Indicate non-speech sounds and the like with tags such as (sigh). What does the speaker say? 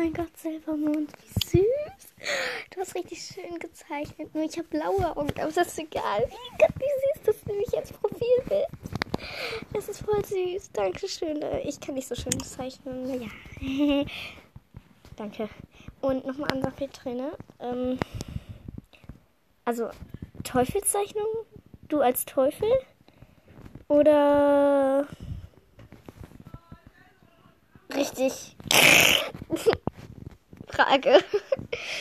mein Gott, Silbermond, wie süß. Du hast richtig schön gezeichnet. Nur ich habe blaue Augen, aber das ist egal. Wie, süß das nämlich als Profilbild. Das ist voll süß. Dankeschön. Ich kann nicht so schön zeichnen. Naja. (laughs) Danke. Und nochmal an Petrine. Ähm, also, Teufelszeichnung? Du als Teufel? Oder. Richtig. (laughs) Frage. (laughs)